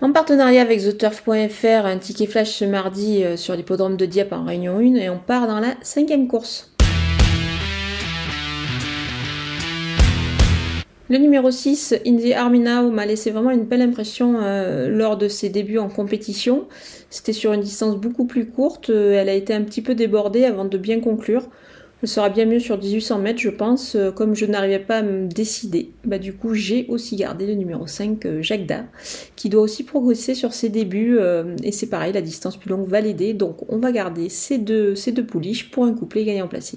En partenariat avec TheTurf.fr, un ticket flash ce mardi euh, sur l'hippodrome de Dieppe en Réunion 1 et on part dans la cinquième course. Le numéro 6, Indie Arminau, m'a laissé vraiment une belle impression euh, lors de ses débuts en compétition. C'était sur une distance beaucoup plus courte, euh, elle a été un petit peu débordée avant de bien conclure. Sera bien mieux sur 1800 mètres, je pense, euh, comme je n'arrivais pas à me décider. Bah, du coup, j'ai aussi gardé le numéro 5, Jacques Da, qui doit aussi progresser sur ses débuts. et c'est pareil, la distance plus longue va l'aider. Donc, on va garder ces deux, ces deux pouliches pour un couplet gagnant placé.